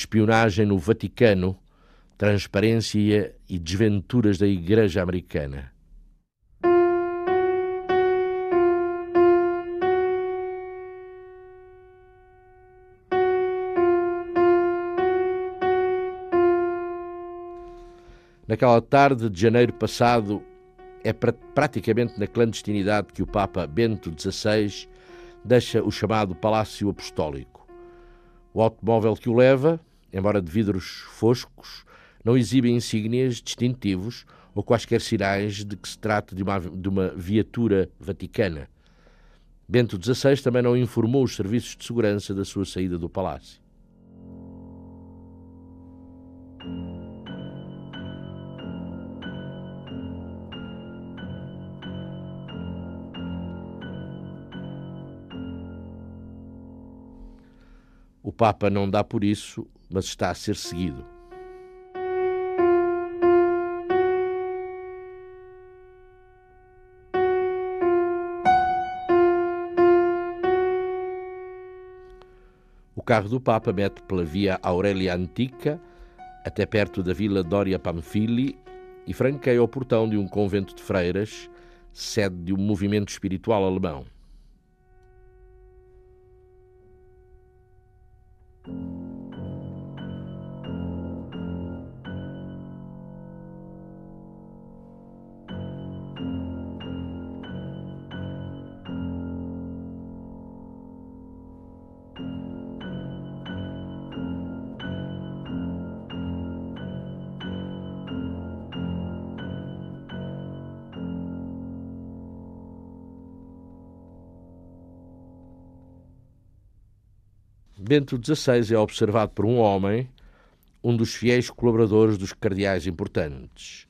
Espionagem no Vaticano, transparência e desventuras da Igreja Americana. Naquela tarde de janeiro passado, é praticamente na clandestinidade que o Papa Bento XVI deixa o chamado Palácio Apostólico. O automóvel que o leva, embora de vidros foscos, não exibe insígnias distintivos ou quaisquer sinais de que se trata de uma, de uma viatura vaticana. Bento XVI também não informou os serviços de segurança da sua saída do palácio. O Papa não dá por isso, mas está a ser seguido. O carro do Papa mete pela via Aurélia Antica até perto da vila Doria Pamphili e franqueia o portão de um convento de freiras, sede de um movimento espiritual alemão. Bento XVI é observado por um homem, um dos fiéis colaboradores dos cardeais importantes.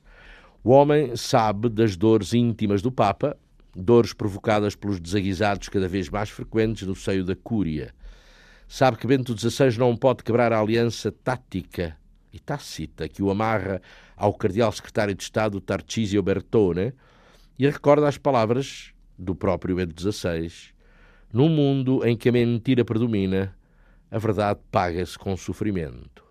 O homem sabe das dores íntimas do Papa, dores provocadas pelos desaguisados cada vez mais frequentes no seio da Cúria. Sabe que Bento XVI não pode quebrar a aliança tática e tácita que o amarra ao cardeal secretário de Estado Tarcísio Bertone e recorda as palavras do próprio Bento XVI. Num mundo em que a mentira predomina, a verdade paga-se com sofrimento.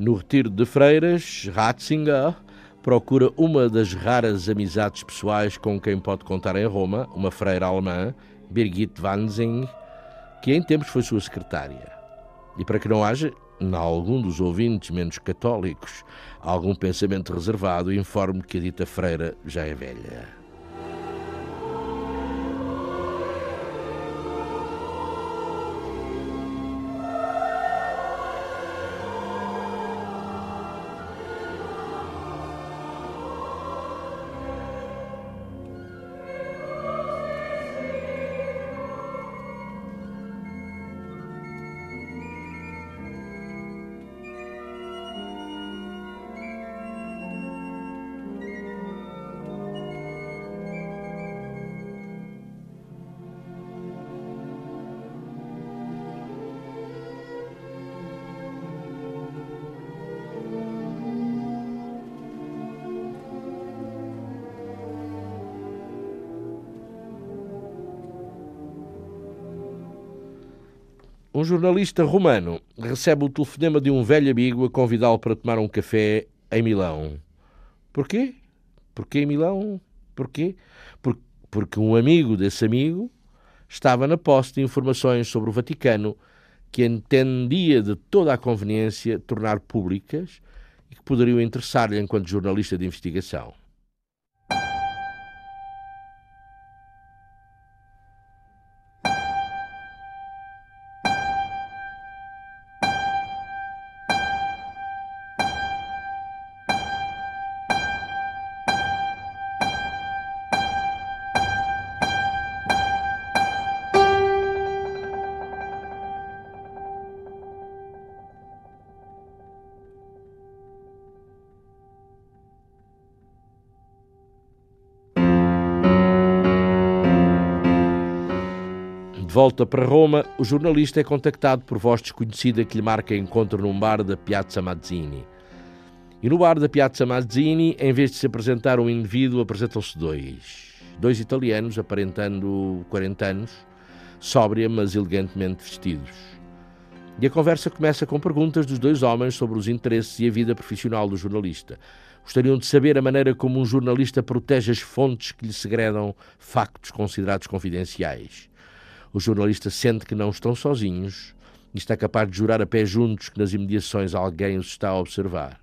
No retiro de Freiras, Ratzinger procura uma das raras amizades pessoais com quem pode contar em Roma, uma freira alemã, Birgit Wanzing, que em tempos foi sua secretária. E para que não haja, em algum dos ouvintes menos católicos, algum pensamento reservado, informe que a dita freira já é velha. Um jornalista romano recebe o telefonema de um velho amigo a convidá-lo para tomar um café em Milão. Porquê? Porquê em Milão? Porquê? Por, porque um amigo desse amigo estava na posse de informações sobre o Vaticano que entendia de toda a conveniência tornar públicas e que poderiam interessar-lhe enquanto jornalista de investigação. Volta para Roma, o jornalista é contactado por voz desconhecida que lhe marca encontro num bar da Piazza Mazzini. E no bar da Piazza Mazzini, em vez de se apresentar um indivíduo, apresentam-se dois. Dois italianos, aparentando 40 anos, sóbria, mas elegantemente vestidos. E a conversa começa com perguntas dos dois homens sobre os interesses e a vida profissional do jornalista. Gostariam de saber a maneira como um jornalista protege as fontes que lhe segredam factos considerados confidenciais. O jornalista sente que não estão sozinhos e está capaz de jurar a pé juntos que nas imediações alguém os está a observar.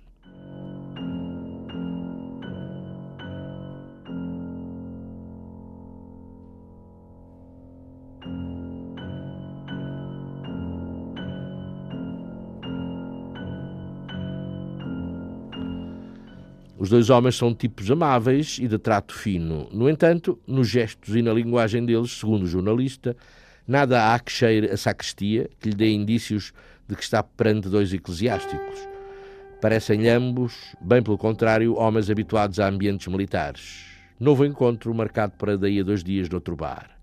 Os dois homens são tipos amáveis e de trato fino. No entanto, nos gestos e na linguagem deles, segundo o jornalista, nada há que cheire a sacristia que lhe dê indícios de que está perante dois eclesiásticos. Parecem-lhe ambos, bem pelo contrário, homens habituados a ambientes militares. Novo encontro marcado para daí a dois dias noutro bar.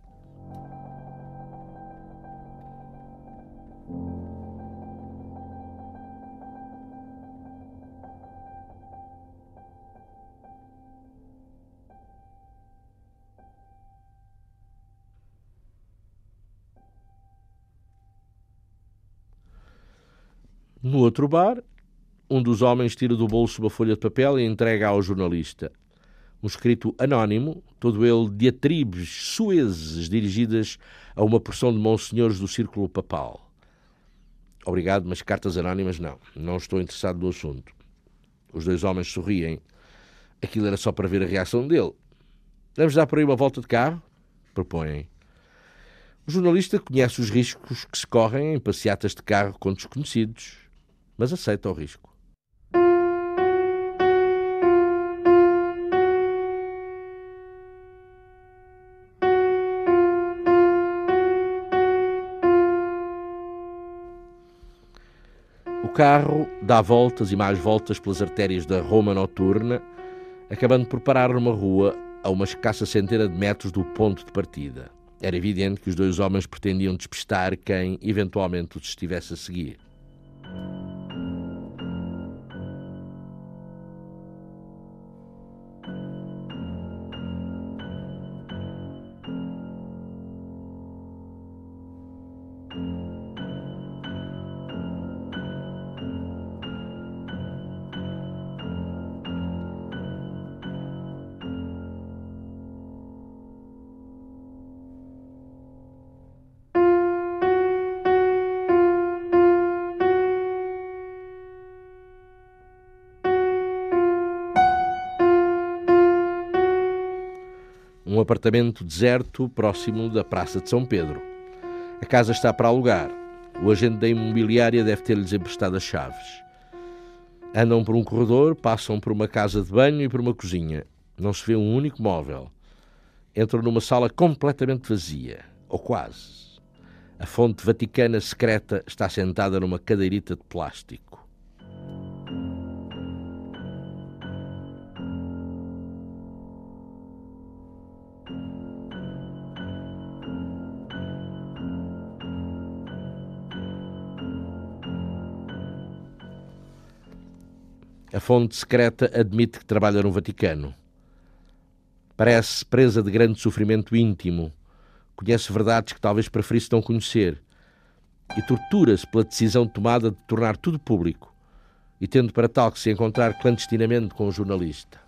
No outro bar, um dos homens tira do bolso uma folha de papel e entrega ao jornalista. Um escrito anónimo, todo ele diatribes suezes dirigidas a uma porção de monsenhores do círculo papal. Obrigado, mas cartas anónimas não. Não estou interessado no assunto. Os dois homens sorriem. Aquilo era só para ver a reação dele. Vamos dar por aí uma volta de carro? Propõem. O jornalista conhece os riscos que se correm em passeatas de carro com desconhecidos mas aceita o risco. O carro dá voltas e mais voltas pelas artérias da Roma noturna, acabando por parar numa rua a uma escassa centena de metros do ponto de partida. Era evidente que os dois homens pretendiam despistar quem eventualmente os estivesse a seguir. Apartamento deserto próximo da Praça de São Pedro. A casa está para alugar. O agente da imobiliária deve ter-lhes emprestado as chaves. Andam por um corredor, passam por uma casa de banho e por uma cozinha. Não se vê um único móvel. Entram numa sala completamente vazia, ou quase. A fonte vaticana secreta está sentada numa cadeirita de plástico. A fonte secreta admite que trabalha no Vaticano. Parece presa de grande sofrimento íntimo. Conhece verdades que talvez preferisse não conhecer. e tortura-se pela decisão tomada de tornar tudo público e tendo para tal que se encontrar clandestinamente com o jornalista.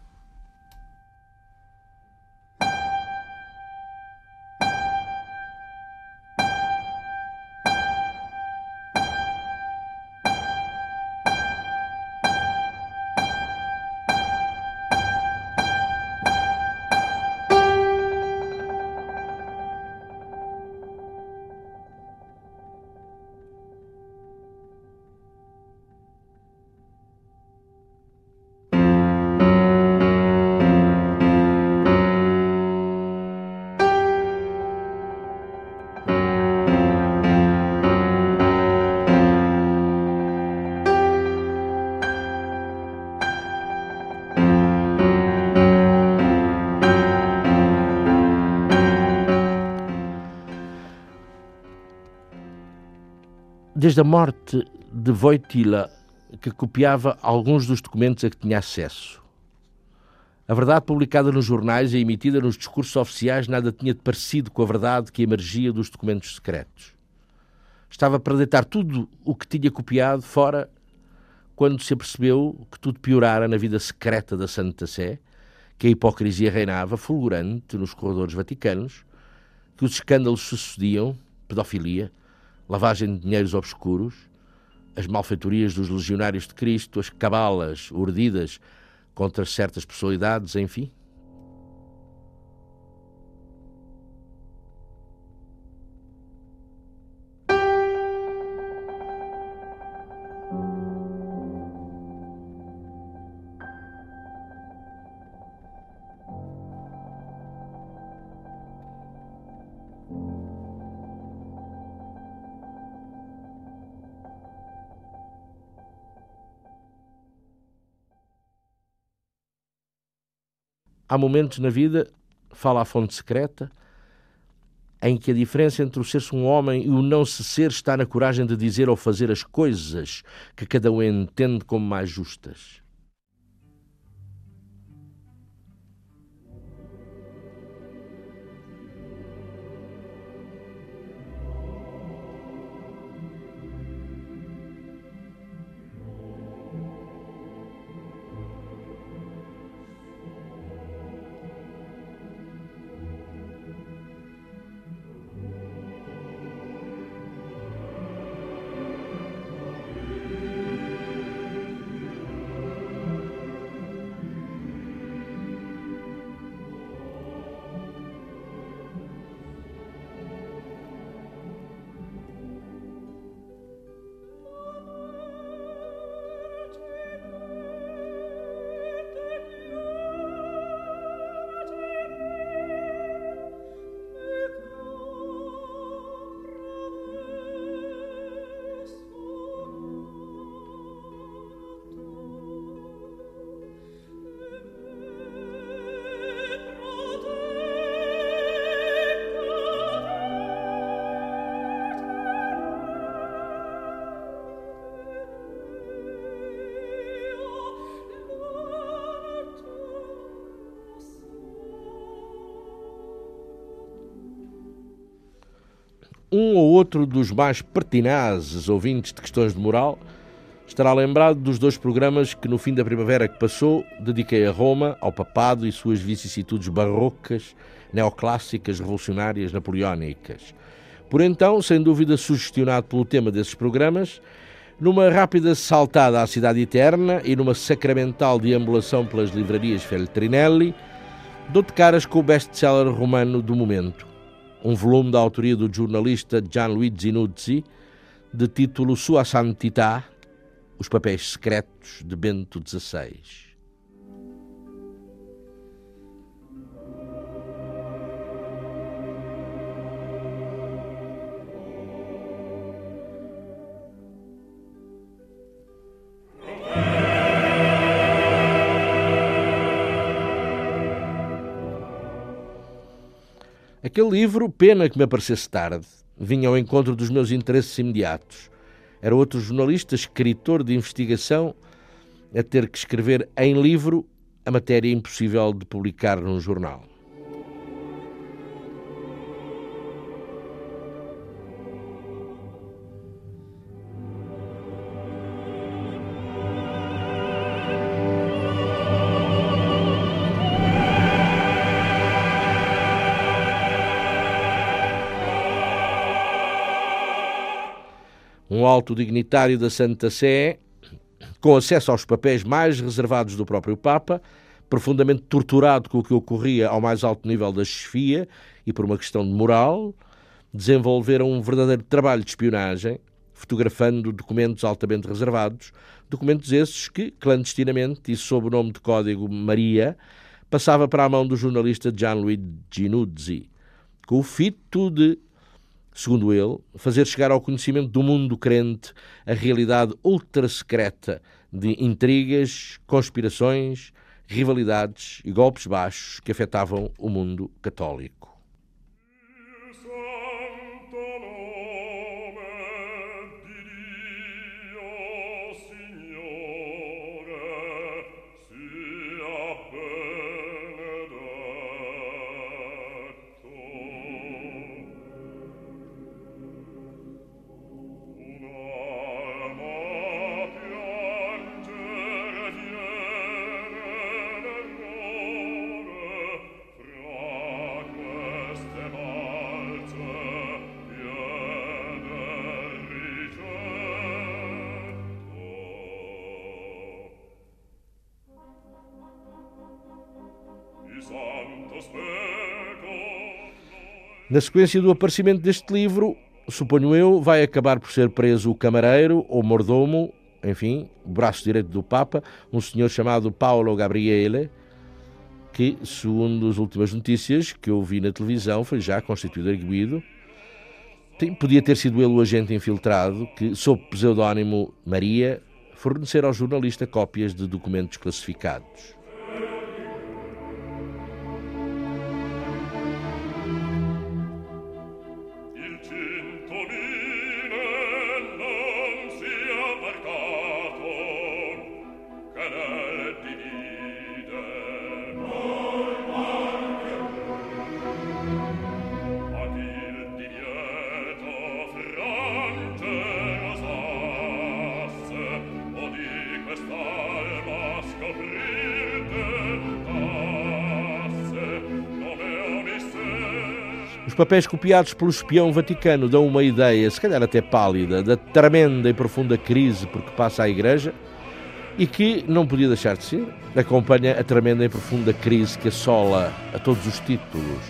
Desde a morte de Wojtyla, que copiava alguns dos documentos a que tinha acesso. A verdade publicada nos jornais e emitida nos discursos oficiais nada tinha de parecido com a verdade que emergia dos documentos secretos. Estava para deitar tudo o que tinha copiado fora quando se apercebeu que tudo piorara na vida secreta da Santa Sé, que a hipocrisia reinava fulgurante nos corredores vaticanos, que os escândalos sucediam, pedofilia, lavagem de dinheiros obscuros, as malfeitorias dos legionários de Cristo, as cabalas urdidas contra certas personalidades, enfim. Há momentos na vida, fala a fonte secreta, em que a diferença entre o ser-se um homem e o não se ser está na coragem de dizer ou fazer as coisas que cada um entende como mais justas. Um ou outro dos mais pertinazes ouvintes de questões de moral estará lembrado dos dois programas que, no fim da primavera que passou, dediquei a Roma, ao papado e suas vicissitudes barrocas, neoclássicas, revolucionárias, napoleónicas. Por então, sem dúvida sugestionado pelo tema desses programas, numa rápida saltada à Cidade Eterna e numa sacramental deambulação pelas livrarias Feltrinelli, dou de caras com o best-seller romano do momento, um volume da autoria do jornalista Gianluigi Nuzzi, de título Sua Santità, Os Papéis Secretos de Bento XVI. Aquele livro, pena que me aparecesse tarde, vinha ao encontro dos meus interesses imediatos. Era outro jornalista, escritor de investigação, a ter que escrever em livro a matéria impossível de publicar num jornal. Um alto dignitário da Santa Sé, com acesso aos papéis mais reservados do próprio Papa, profundamente torturado com o que ocorria ao mais alto nível da chefia e por uma questão de moral, desenvolveram um verdadeiro trabalho de espionagem, fotografando documentos altamente reservados, documentos esses que, clandestinamente e sob o nome de código Maria, passava para a mão do jornalista Gianluigi Ginuzzi, com o fito de segundo ele, fazer chegar ao conhecimento do mundo crente a realidade ultra secreta de intrigas, conspirações, rivalidades e golpes baixos que afetavam o mundo católico. Na sequência do aparecimento deste livro, suponho eu, vai acabar por ser preso o camareiro ou mordomo, enfim, o braço direito do Papa, um senhor chamado Paolo Gabriele, que, segundo as últimas notícias que eu vi na televisão, foi já constituído arguído. Podia ter sido ele o agente infiltrado que, sob pseudónimo Maria, fornecer ao jornalista cópias de documentos classificados. Papéis copiados pelo espião vaticano dão uma ideia, se calhar até pálida, da tremenda e profunda crise por que passa a Igreja e que não podia deixar de ser. Acompanha a tremenda e profunda crise que assola a todos os títulos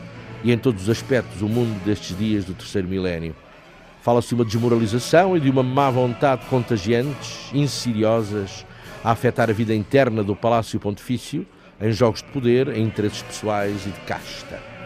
e em todos os aspectos o mundo destes dias do terceiro milénio. Fala-se de uma desmoralização e de uma má vontade contagiantes, insidiosas, a afetar a vida interna do Palácio Pontifício, em jogos de poder, em interesses pessoais e de casta.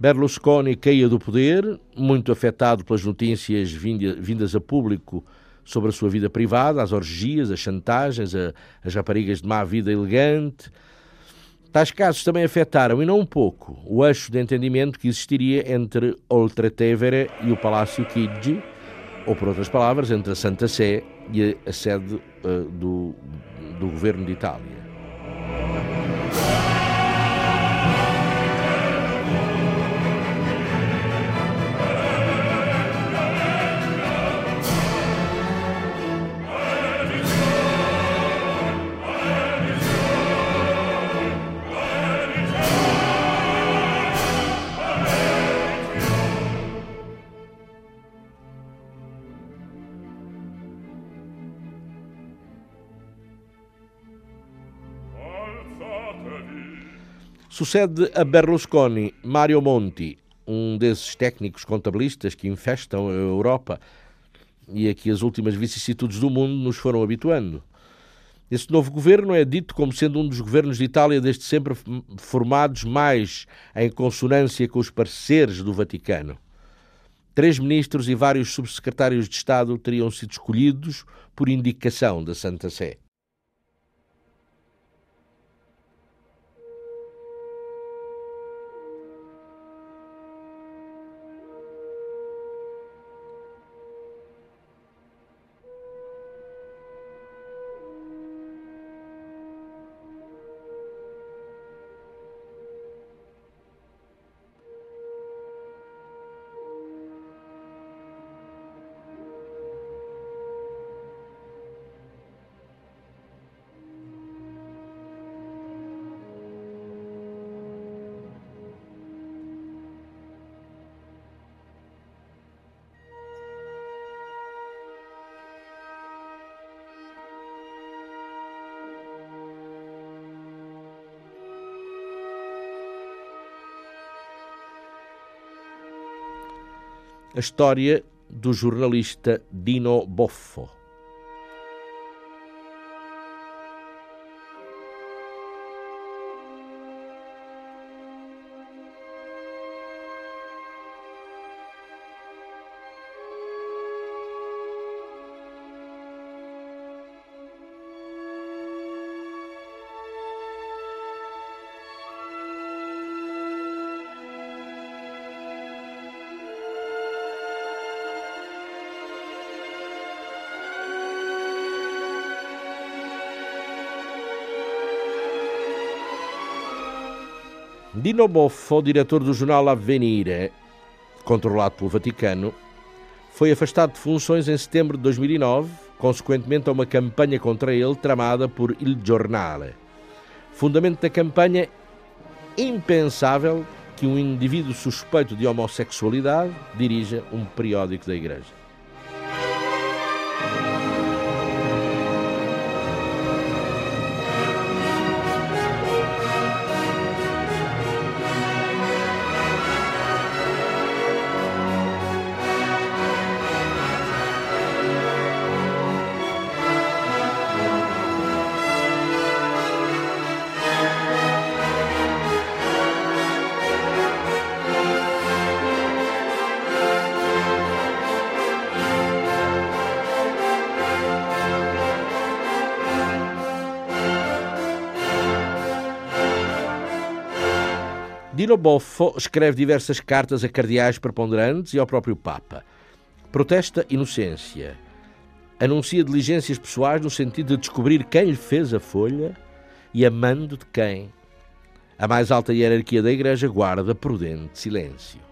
Berlusconi caía do poder, muito afetado pelas notícias vindas a público sobre a sua vida privada, as orgias, as chantagens, as raparigas de má vida elegante. Tais casos também afetaram, e não um pouco, o eixo de entendimento que existiria entre Oltretevere e o Palácio Chigi, ou, por outras palavras, entre a Santa Sé e a sede uh, do, do governo de Itália. Sucede a Berlusconi Mario Monti, um desses técnicos contabilistas que infestam a Europa e a que as últimas vicissitudes do mundo nos foram habituando. Esse novo governo é dito como sendo um dos governos de Itália desde sempre formados mais em consonância com os parceiros do Vaticano. Três ministros e vários subsecretários de Estado teriam sido escolhidos por indicação da Santa Sé. A história do jornalista Dino Boffo. Dino Boffo, diretor do jornal Avvenire, controlado pelo Vaticano, foi afastado de funções em setembro de 2009, consequentemente a uma campanha contra ele tramada por Il Giornale. Fundamento da campanha: impensável que um indivíduo suspeito de homossexualidade dirija um periódico da Igreja. Boffo escreve diversas cartas a cardeais preponderantes e ao próprio Papa. Protesta inocência. Anuncia diligências pessoais no sentido de descobrir quem lhe fez a folha e amando de quem. A mais alta hierarquia da Igreja guarda prudente silêncio.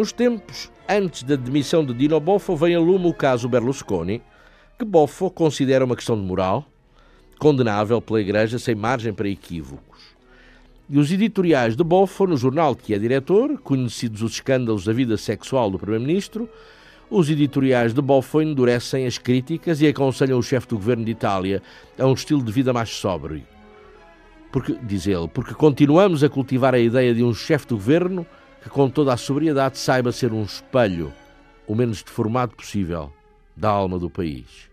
Uns tempos antes da demissão de Dino Boffo, vem a lume o caso Berlusconi, que Boffo considera uma questão de moral, condenável pela Igreja sem margem para equívocos. E os editoriais de Boffo, no jornal de que é diretor, conhecidos os escândalos da vida sexual do Primeiro-Ministro, os editoriais de Boffo endurecem as críticas e aconselham o chefe do governo de Itália a um estilo de vida mais sóbrio. Porque, diz ele, porque continuamos a cultivar a ideia de um chefe do governo que com toda a sobriedade saiba ser um espelho, o menos deformado possível, da alma do país.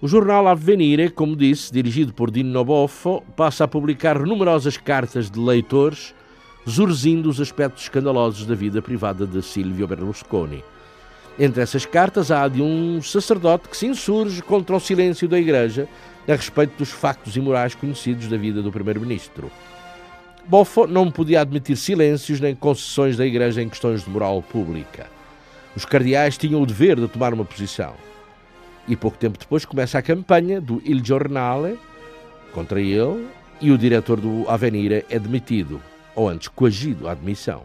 O jornal Avvenire, como disse, dirigido por Dino Boffo, passa a publicar numerosas cartas de leitores zurzindo os aspectos escandalosos da vida privada de Silvio Berlusconi. Entre essas cartas há a de um sacerdote que se insurge contra o silêncio da Igreja a respeito dos factos imorais conhecidos da vida do Primeiro-Ministro. Boffo não podia admitir silêncios nem concessões da Igreja em questões de moral pública. Os cardeais tinham o dever de tomar uma posição. E pouco tempo depois começa a campanha do Il Giornale contra ele e o diretor do Avenire é demitido, ou antes coagido à admissão.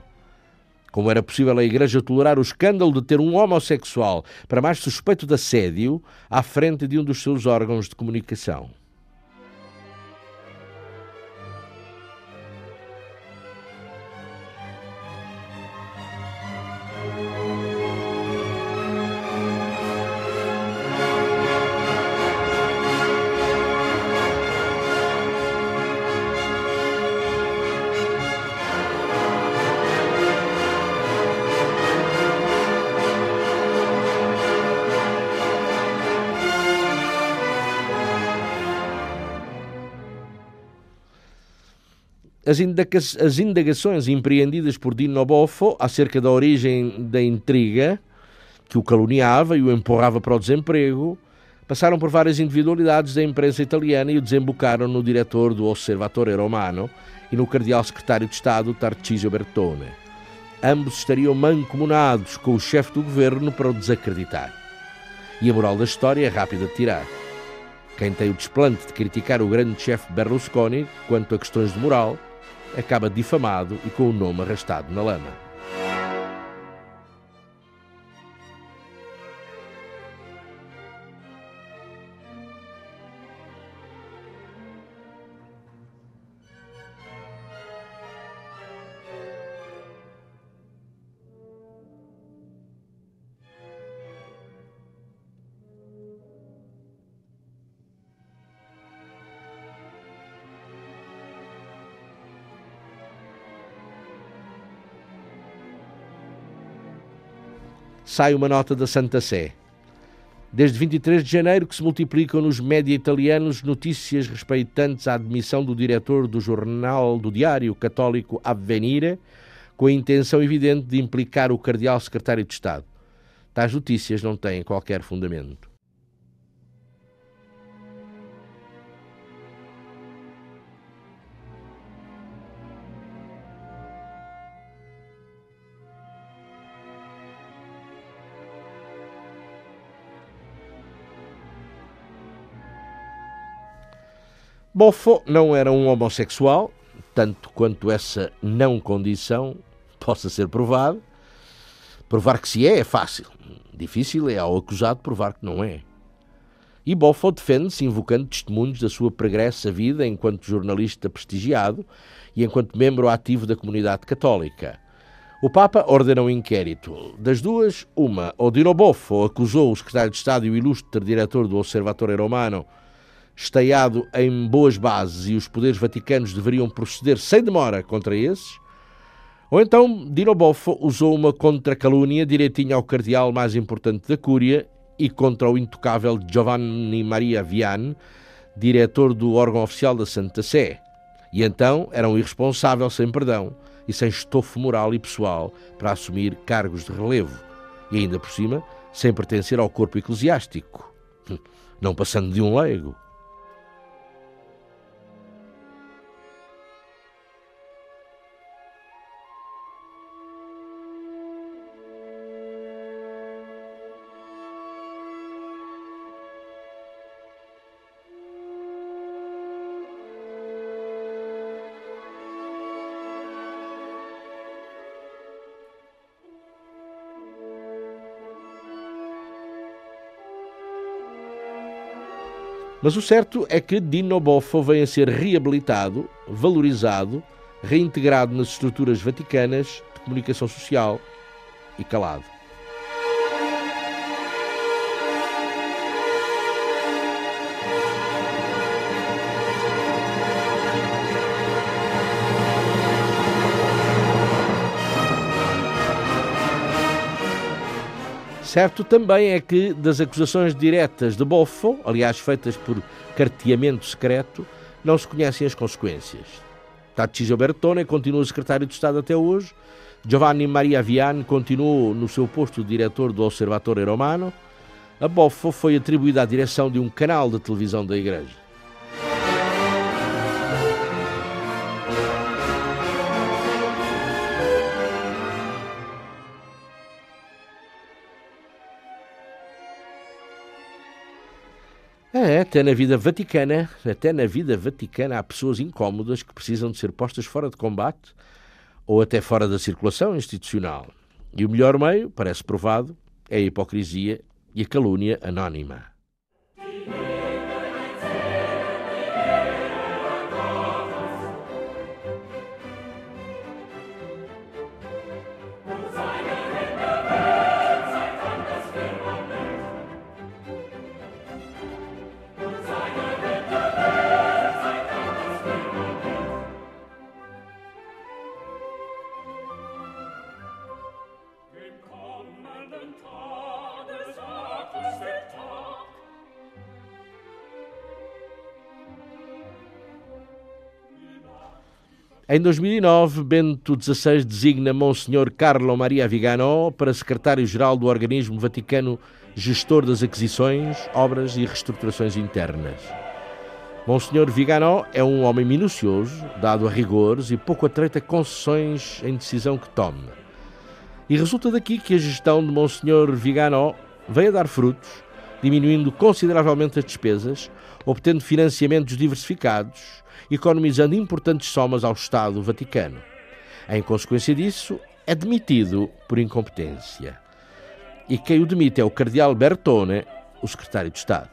Como era possível a Igreja tolerar o escândalo de ter um homossexual, para mais suspeito de assédio, à frente de um dos seus órgãos de comunicação? As, indagações empreendidas por Dino Boffo acerca da origem da intriga que o caluniava e o empurrava para o desemprego passaram por várias individualidades da imprensa italiana e o desembocaram no diretor do Osservatore Romano e no cardeal secretário de Estado Tarcisio Bertone. Ambos estariam mancomunados com o chefe do governo para o desacreditar. E a moral da história é rápida de tirar. Quem tem o desplante de criticar o grande chefe Berlusconi quanto a questões de moral acaba difamado e com o nome arrastado na lama. Sai uma nota da Santa Sé. Desde 23 de janeiro que se multiplicam nos média italianos notícias respeitantes à admissão do diretor do jornal do diário católico Avvenire, com a intenção evidente de implicar o cardeal secretário de Estado. Tais notícias não têm qualquer fundamento. Boffo não era um homossexual, tanto quanto essa não condição possa ser provada. Provar que se é é fácil. Difícil é ao acusado provar que não é. E Boffo defende-se invocando testemunhos da sua pregressa vida enquanto jornalista prestigiado e enquanto membro ativo da comunidade católica. O Papa ordena um inquérito. Das duas, uma, Odilo Boffo acusou o secretário de Estado e o ilustre diretor do Observatório Romano estaiado em boas bases e os poderes vaticanos deveriam proceder sem demora contra esses, ou então Dino Boffo usou uma contra-calúnia direitinho ao cardeal mais importante da Cúria e contra o intocável Giovanni Maria Vian, diretor do órgão oficial da Santa Sé. E então era um irresponsável sem perdão e sem estofo moral e pessoal para assumir cargos de relevo, e ainda por cima sem pertencer ao corpo eclesiástico, não passando de um leigo. Mas o certo é que Dino Boffo vem a ser reabilitado, valorizado, reintegrado nas estruturas vaticanas de comunicação social e calado. Certo também é que das acusações diretas de Boffo, aliás feitas por carteamento secreto, não se conhecem as consequências. Tarcísio Bertone continua secretário de Estado até hoje, Giovanni Maria Vian continuou no seu posto de diretor do Observatório Romano, a Boffo foi atribuída à direção de um canal de televisão da Igreja. Até na vida vaticana, até na vida vaticana há pessoas incómodas que precisam de ser postas fora de combate ou até fora da circulação institucional. E o melhor meio, parece provado, é a hipocrisia e a calúnia anónima. Em 2009, Bento XVI designa Monsenhor Carlo Maria Vigano para secretário-geral do organismo vaticano gestor das aquisições, obras e reestruturações internas. Monsenhor Vigano é um homem minucioso, dado a rigores e pouco atreito a concessões em decisão que tome. E resulta daqui que a gestão de Monsenhor Vigano veio a dar frutos, diminuindo consideravelmente as despesas, obtendo financiamentos diversificados, economizando importantes somas ao Estado Vaticano. Em consequência disso, é demitido por incompetência. E quem o demite é o Cardeal Bertone, o secretário de Estado.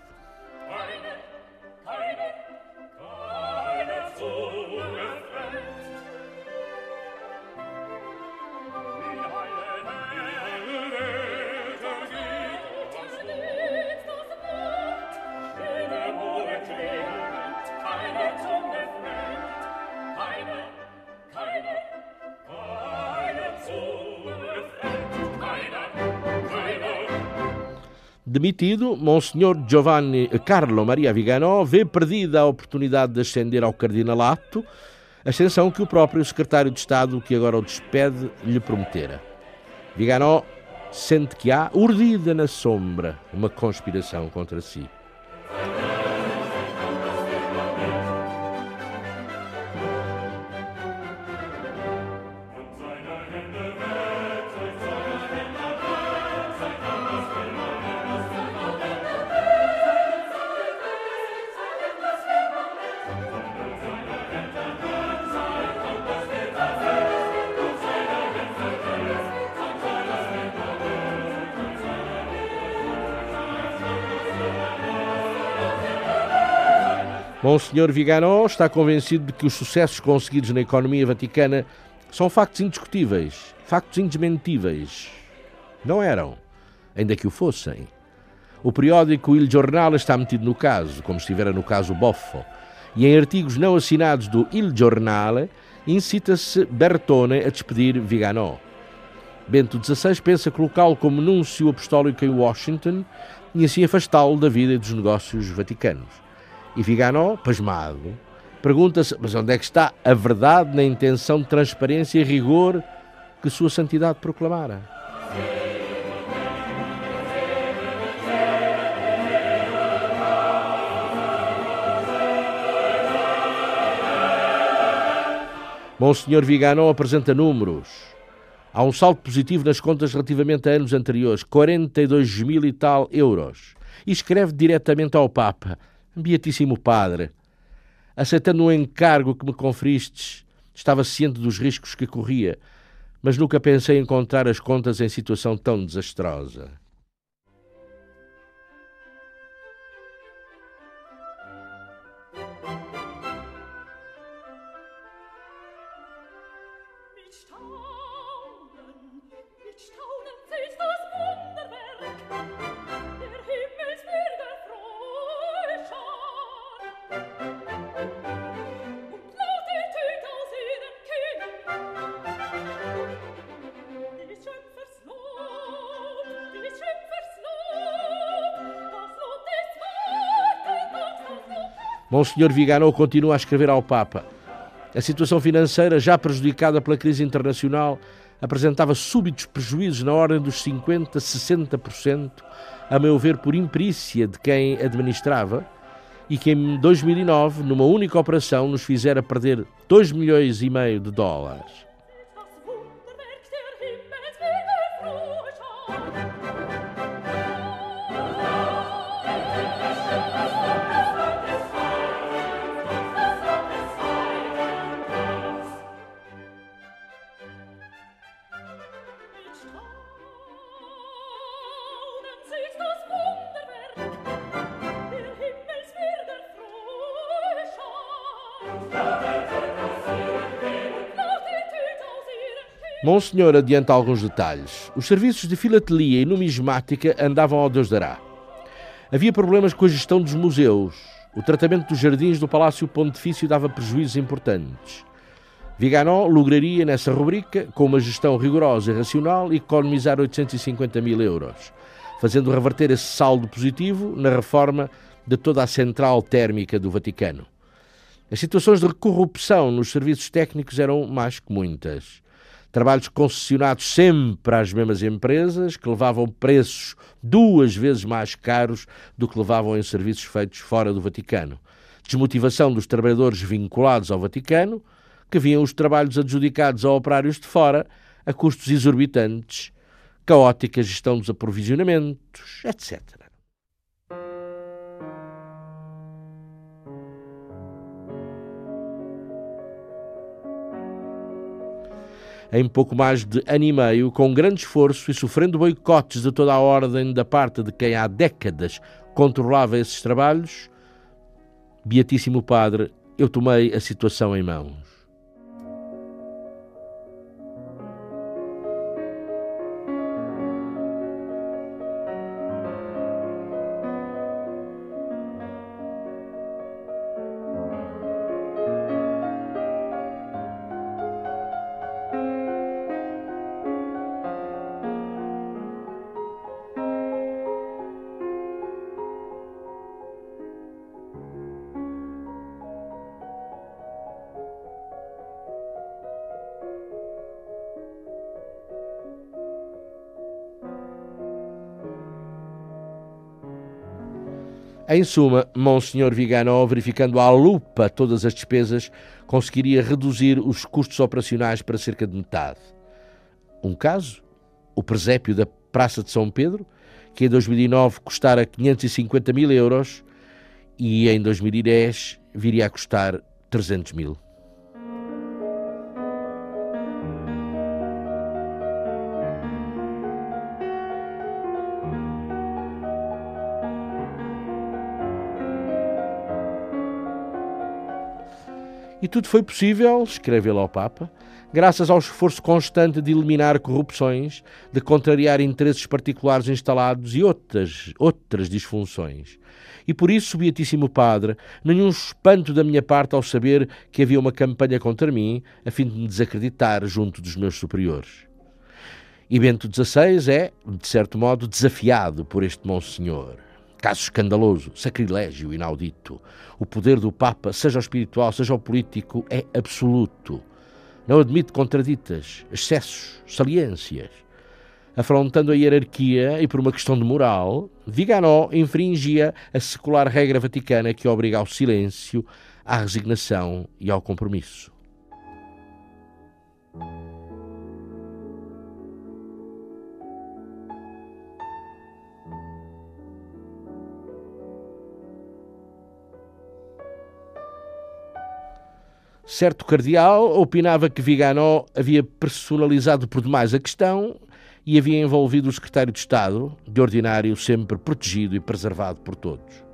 Demitido, Monsenhor Giovanni Carlo Maria Viganò vê perdida a oportunidade de ascender ao cardinalato, ascensão que o próprio secretário de Estado, que agora o despede, lhe prometera. Viganò sente que há, urdida na sombra, uma conspiração contra si. Monsenhor Viganó está convencido de que os sucessos conseguidos na economia vaticana são factos indiscutíveis, factos indesmentíveis. Não eram, ainda que o fossem. O periódico Il Giornale está metido no caso, como estivera no caso Boffo, e em artigos não assinados do Il Giornale incita-se Bertone a despedir Viganò. Bento XVI pensa colocá-lo como núncio apostólico em Washington e assim afastá-lo da vida e dos negócios vaticanos. E Viganó, pasmado, pergunta-se: mas onde é que está a verdade na intenção de transparência e rigor que Sua Santidade proclamara? Monsenhor Viganó apresenta números. Há um saldo positivo nas contas relativamente a anos anteriores, 42 mil e tal euros. E escreve diretamente ao Papa: Beatíssimo Padre, aceitando o encargo que me conferistes, estava ciente dos riscos que corria, mas nunca pensei encontrar as contas em situação tão desastrosa. Monsenhor Viganò continua a escrever ao Papa. A situação financeira, já prejudicada pela crise internacional, apresentava súbitos prejuízos na ordem dos 50%, 60%, a meu ver, por imperícia de quem administrava, e que em 2009, numa única operação, nos fizera perder 2 milhões e meio de dólares. Monsenhor adianta alguns detalhes. Os serviços de filatelia e numismática andavam ao Deus dará. Havia problemas com a gestão dos museus. O tratamento dos jardins do Palácio Pontifício dava prejuízos importantes. Viganó lograria nessa rubrica, com uma gestão rigorosa e racional, economizar 850 mil euros, fazendo reverter esse saldo positivo na reforma de toda a central térmica do Vaticano. As situações de corrupção nos serviços técnicos eram mais que muitas trabalhos concessionados sempre às mesmas empresas, que levavam preços duas vezes mais caros do que levavam em serviços feitos fora do Vaticano. Desmotivação dos trabalhadores vinculados ao Vaticano, que viam os trabalhos adjudicados a operários de fora a custos exorbitantes, caótica gestão dos aprovisionamentos, etc. em pouco mais de ano e meio, com grande esforço e sofrendo boicotes de toda a ordem da parte de quem há décadas controlava esses trabalhos, Beatíssimo Padre, eu tomei a situação em mãos. Em suma, Monsenhor Vigano, verificando à lupa todas as despesas, conseguiria reduzir os custos operacionais para cerca de metade. Um caso, o presépio da Praça de São Pedro, que em 2009 custara 550 mil euros e em 2010 viria a custar 300 mil. Tudo foi possível, escreve ele ao Papa, graças ao esforço constante de eliminar corrupções, de contrariar interesses particulares instalados e outras, outras disfunções. E por isso, Beatíssimo Padre, nenhum espanto da minha parte ao saber que havia uma campanha contra mim, a fim de me desacreditar junto dos meus superiores. E Bento XVI é, de certo modo, desafiado por este Monsenhor. Caso escandaloso, sacrilégio inaudito. O poder do Papa, seja o espiritual, seja o político, é absoluto. Não admite contraditas, excessos, saliências. Afrontando a hierarquia e por uma questão de moral, Viganó infringia a secular regra vaticana que obriga ao silêncio, à resignação e ao compromisso. Certo cardeal opinava que Viganó havia personalizado por demais a questão e havia envolvido o secretário de Estado, de ordinário sempre protegido e preservado por todos.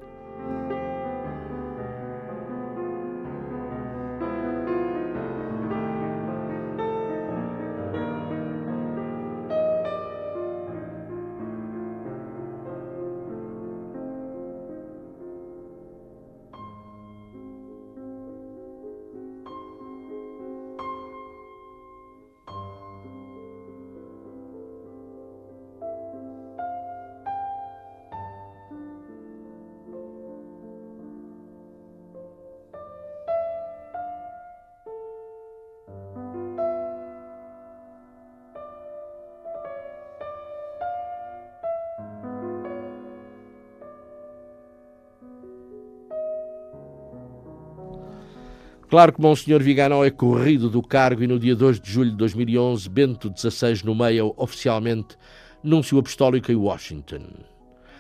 Claro que Monsenhor Viganó é corrido do cargo e no dia 2 de julho de 2011 Bento XVI nomeia oficialmente núncio apostólico em Washington,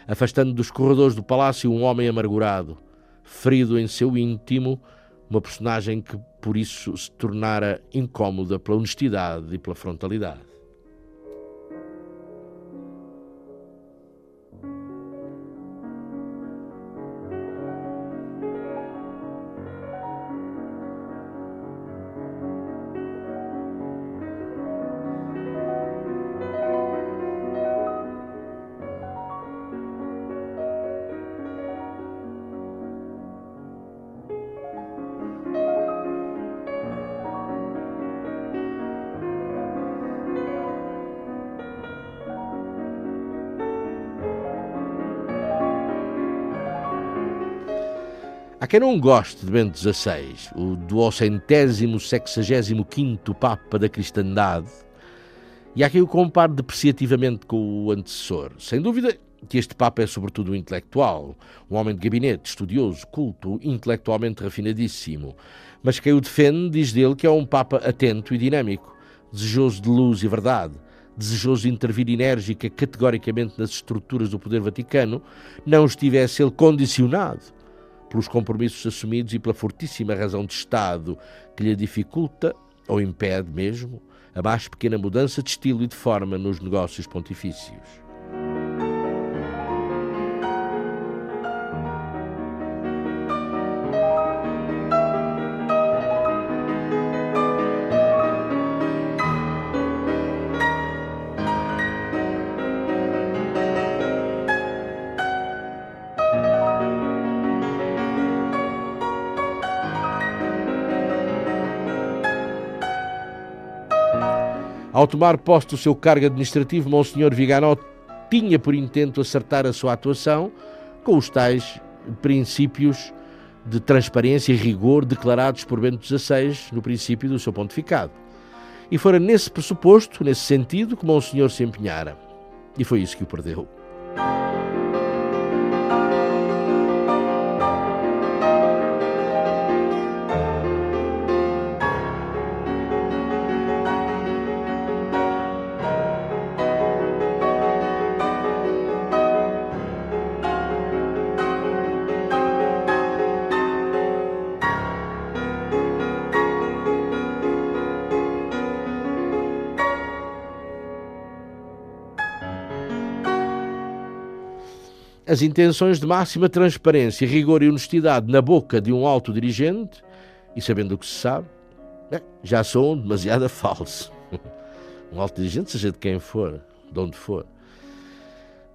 afastando dos corredores do palácio um homem amargurado, ferido em seu íntimo, uma personagem que por isso se tornara incômoda pela honestidade e pela frontalidade. Há quem não goste de Bento XVI, o duocentésimo sexagésimo quinto Papa da cristandade, e há quem o compare depreciativamente com o antecessor. Sem dúvida que este Papa é sobretudo um intelectual, um homem de gabinete, estudioso, culto, intelectualmente rafinadíssimo. Mas quem o defende diz dele que é um Papa atento e dinâmico, desejoso de luz e verdade, desejoso de intervir enérgica categoricamente nas estruturas do poder vaticano, não estivesse ele condicionado pelos compromissos assumidos e pela fortíssima razão de Estado que lhe dificulta, ou impede mesmo, a mais pequena mudança de estilo e de forma nos negócios pontifícios. Ao tomar posse do seu cargo administrativo, Monsenhor Viganó tinha por intento acertar a sua atuação com os tais princípios de transparência e rigor declarados por Bento XVI no princípio do seu pontificado. E fora nesse pressuposto, nesse sentido, que Monsenhor se empenhara. E foi isso que o perdeu. As intenções de máxima transparência, rigor e honestidade na boca de um alto dirigente, e sabendo o que se sabe, já são demasiado falso. Um alto dirigente, seja de quem for, de onde for,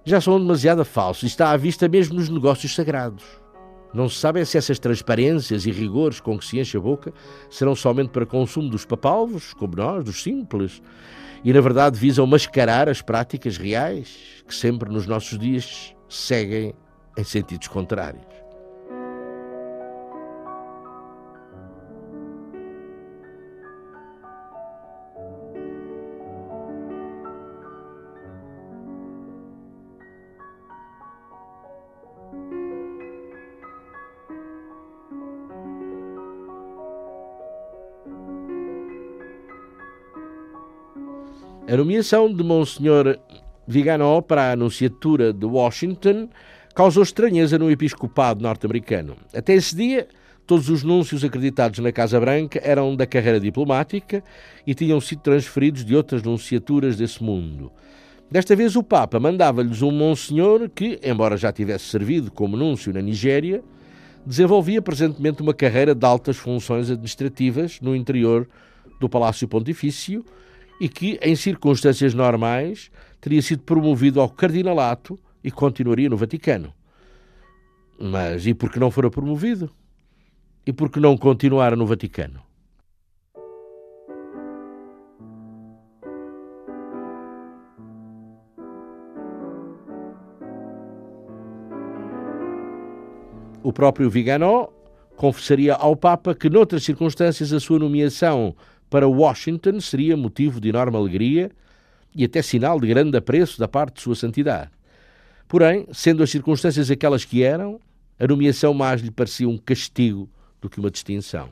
já são demasiado falsos e está à vista mesmo nos negócios sagrados. Não se sabe se essas transparências e rigores com que se enche a boca serão somente para consumo dos papalvos, como nós, dos simples, e na verdade visam mascarar as práticas reais que sempre nos nossos dias seguem em sentidos contrários. A nomeação de Monsenhor Viganó para a anunciatura de Washington causou estranheza no episcopado norte-americano. Até esse dia, todos os núncios acreditados na Casa Branca eram da carreira diplomática e tinham sido transferidos de outras nunciaturas desse mundo. Desta vez o Papa mandava-lhes um monsenhor que, embora já tivesse servido como núncio na Nigéria, desenvolvia presentemente uma carreira de altas funções administrativas no interior do Palácio Pontifício e que, em circunstâncias normais, teria sido promovido ao cardinalato e continuaria no Vaticano. Mas e por que não fora promovido? E por que não continuar no Vaticano? O próprio Viganó confessaria ao Papa que, noutras circunstâncias, a sua nomeação para Washington seria motivo de enorme alegria e até sinal de grande apreço da parte de Sua Santidade. Porém, sendo as circunstâncias aquelas que eram, a nomeação mais lhe parecia um castigo do que uma distinção.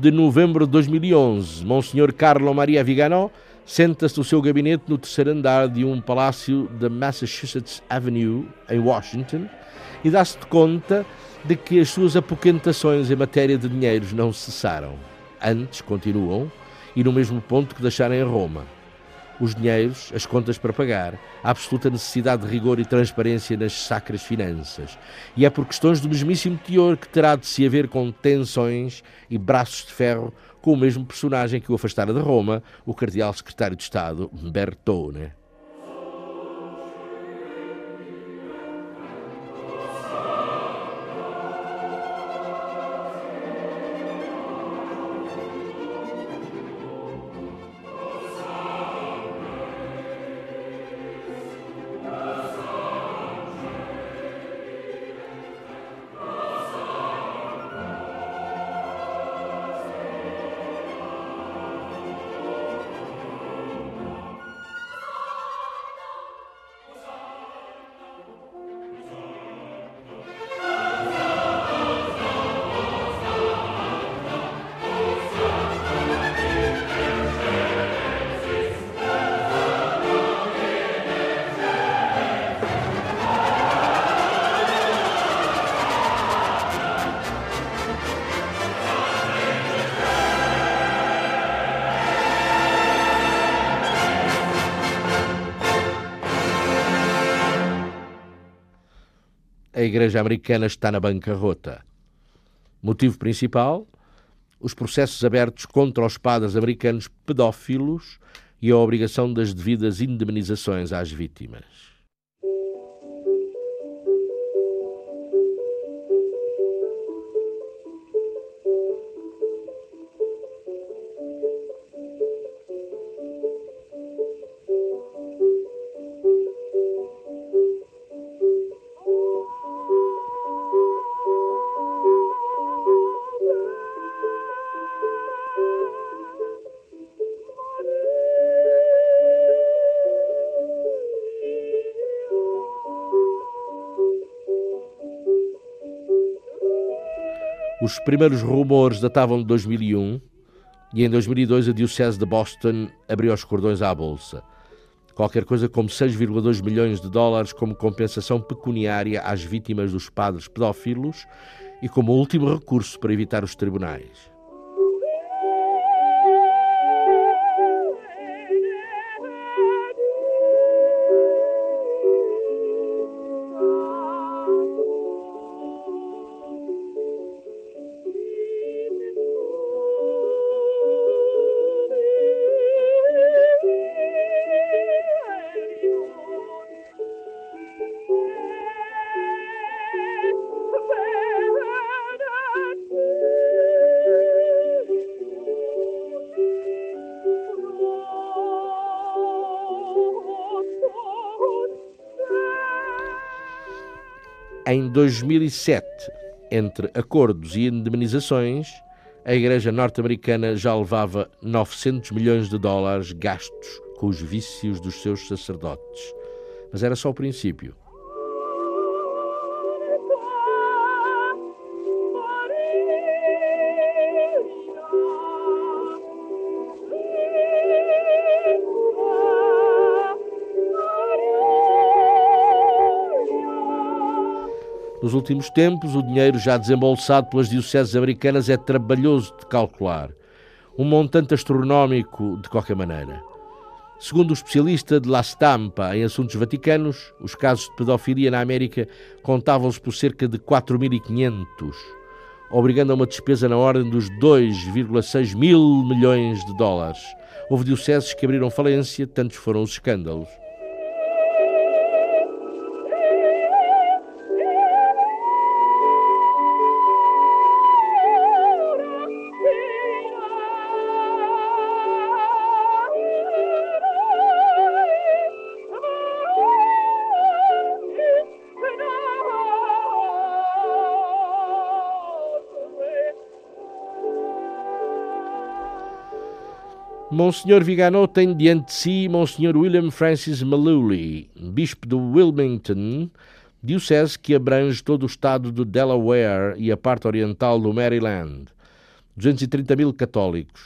De novembro de 2011, Monsenhor Carlo Maria Viganò senta-se no seu gabinete no terceiro andar de um palácio da Massachusetts Avenue, em Washington, e dá-se de conta de que as suas apoquentações em matéria de dinheiros não cessaram. Antes, continuam, e no mesmo ponto que deixaram em Roma os dinheiros, as contas para pagar, a absoluta necessidade de rigor e transparência nas sacras finanças. E é por questões do mesmíssimo teor que terá de se haver com tensões e braços de ferro com o mesmo personagem que o afastara de Roma, o cardeal secretário de Estado Bertone. Igreja Americana está na bancarrota. Motivo principal: os processos abertos contra os padres americanos pedófilos e a obrigação das devidas indemnizações às vítimas. Os primeiros rumores datavam de 2001 e em 2002 a Diocese de Boston abriu os cordões à Bolsa. Qualquer coisa como 6,2 milhões de dólares como compensação pecuniária às vítimas dos padres pedófilos e como último recurso para evitar os tribunais. Em 2007, entre acordos e indemnizações, a Igreja norte-americana já levava 900 milhões de dólares gastos com os vícios dos seus sacerdotes. Mas era só o princípio. Nos últimos tempos, o dinheiro já desembolsado pelas dioceses americanas é trabalhoso de calcular. Um montante astronómico, de qualquer maneira. Segundo o especialista de La Stampa em assuntos vaticanos, os casos de pedofilia na América contavam-se por cerca de 4.500, obrigando a uma despesa na ordem dos 2,6 mil milhões de dólares. Houve dioceses que abriram falência, tantos foram os escândalos. Monsenhor Viganó tem diante de si Monsenhor William Francis Malooly, bispo de Wilmington, diocese que abrange todo o estado do Delaware e a parte oriental do Maryland. 230 mil católicos.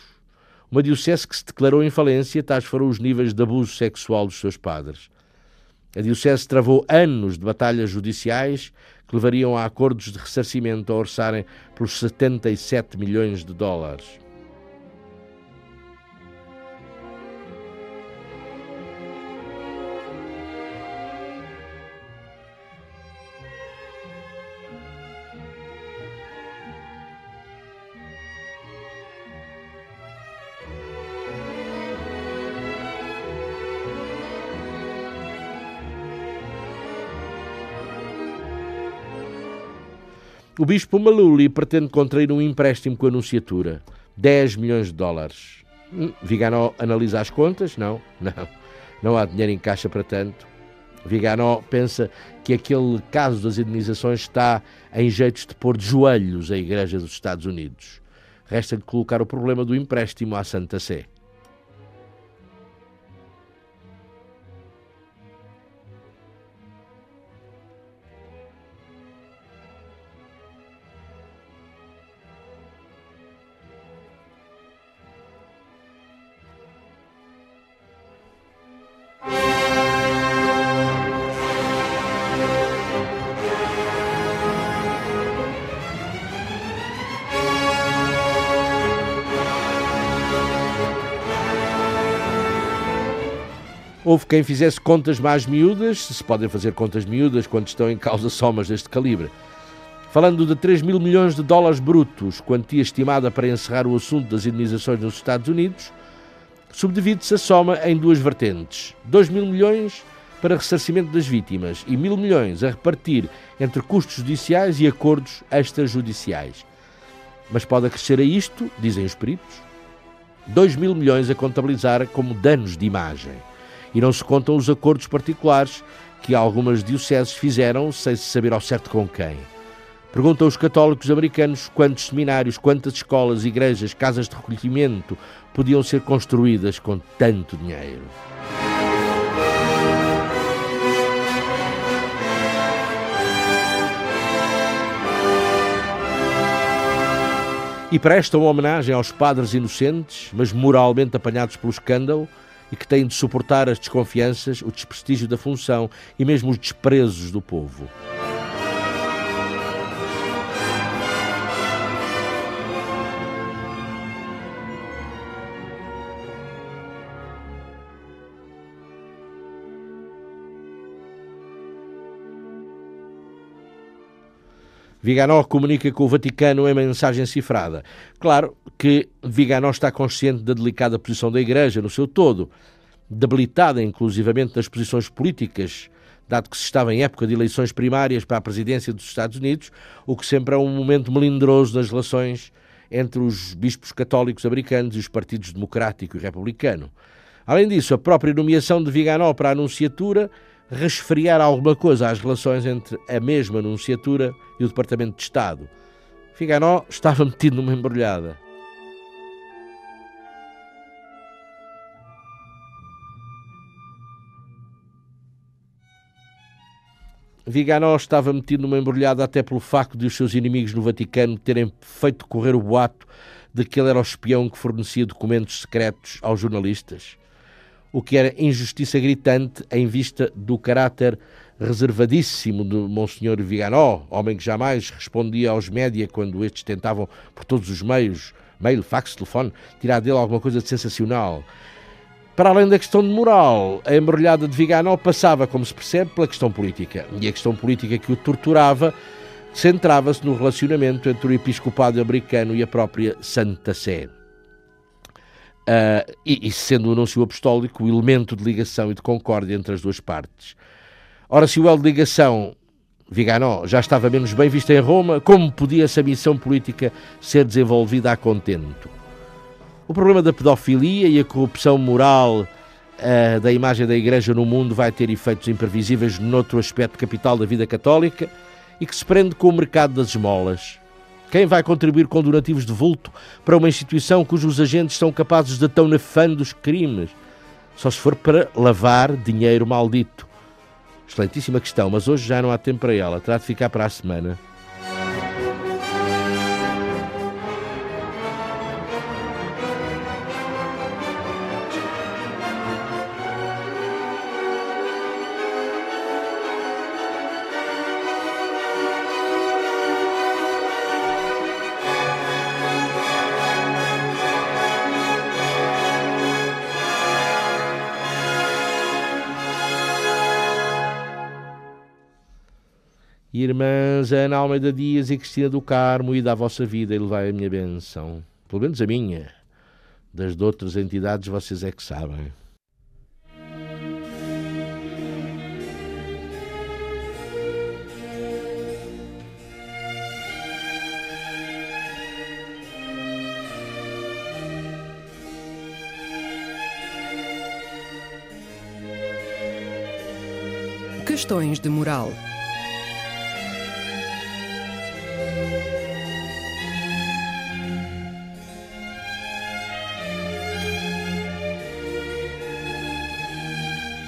Uma diocese que se declarou em falência, tais foram os níveis de abuso sexual dos seus padres. A diocese travou anos de batalhas judiciais que levariam a acordos de ressarcimento a orçarem pelos 77 milhões de dólares. O bispo Maluli pretende contrair um empréstimo com a Anunciatura, 10 milhões de dólares. Hum, Viganó analisa as contas? Não, não. Não há dinheiro em caixa para tanto. Viganó pensa que aquele caso das indenizações está em jeitos de pôr de joelhos a Igreja dos Estados Unidos. Resta-lhe colocar o problema do empréstimo à Santa Sé. Houve quem fizesse contas mais miúdas, se podem fazer contas miúdas quando estão em causa somas deste calibre. Falando de 3 mil milhões de dólares brutos, quantia estimada para encerrar o assunto das indenizações nos Estados Unidos, subdivide-se a soma em duas vertentes: 2 mil milhões para ressarcimento das vítimas e mil milhões a repartir entre custos judiciais e acordos extrajudiciais. Mas pode acrescer a isto, dizem os peritos, 2 mil milhões a contabilizar como danos de imagem e não se contam os acordos particulares que algumas dioceses fizeram sem se saber ao certo com quem. Perguntam os católicos americanos quantos seminários, quantas escolas, igrejas, casas de recolhimento podiam ser construídas com tanto dinheiro. e prestam homenagem aos padres inocentes, mas moralmente apanhados pelo escândalo e que têm de suportar as desconfianças, o desprestígio da função e mesmo os desprezos do povo. Viganò comunica com o Vaticano em mensagem cifrada. Claro que Viganò está consciente da delicada posição da Igreja no seu todo, debilitada inclusivamente das posições políticas, dado que se estava em época de eleições primárias para a presidência dos Estados Unidos, o que sempre é um momento melindroso nas relações entre os bispos católicos americanos e os partidos democrático e republicano. Além disso, a própria nomeação de Viganò para a anunciatura resfriar alguma coisa às relações entre a mesma anunciatura e o Departamento de Estado. Figanó estava metido numa embrulhada. Viganó estava metido numa embrulhada até pelo facto de os seus inimigos no Vaticano terem feito correr o boato de que ele era o espião que fornecia documentos secretos aos jornalistas o que era injustiça gritante em vista do caráter reservadíssimo de Monsenhor Viganó, homem que jamais respondia aos média quando estes tentavam, por todos os meios, mail, fax, telefone, tirar dele alguma coisa de sensacional. Para além da questão de moral, a embrulhada de Viganó passava, como se percebe, pela questão política. E a questão política que o torturava centrava-se no relacionamento entre o episcopado americano e a própria Santa Sé. Uh, e, e, sendo o anúncio apostólico o elemento de ligação e de concórdia entre as duas partes. Ora, se o elo de ligação Viganó já estava menos bem visto em Roma, como podia essa missão política ser desenvolvida a contento? O problema da pedofilia e a corrupção moral uh, da imagem da Igreja no mundo vai ter efeitos imprevisíveis noutro aspecto capital da vida católica e que se prende com o mercado das esmolas. Quem vai contribuir com donativos de vulto para uma instituição cujos agentes são capazes de tão nefandos crimes? Só se for para lavar dinheiro maldito. Excelentíssima questão, mas hoje já não há tempo para ela. Terá de ficar para a semana. Irmãs Ana Almeida Dias e Cristina do Carmo, e da vossa vida e levai a minha benção. Pelo menos a minha. Das de outras entidades vocês é que sabem. Questões de moral.